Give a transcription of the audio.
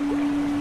嗯。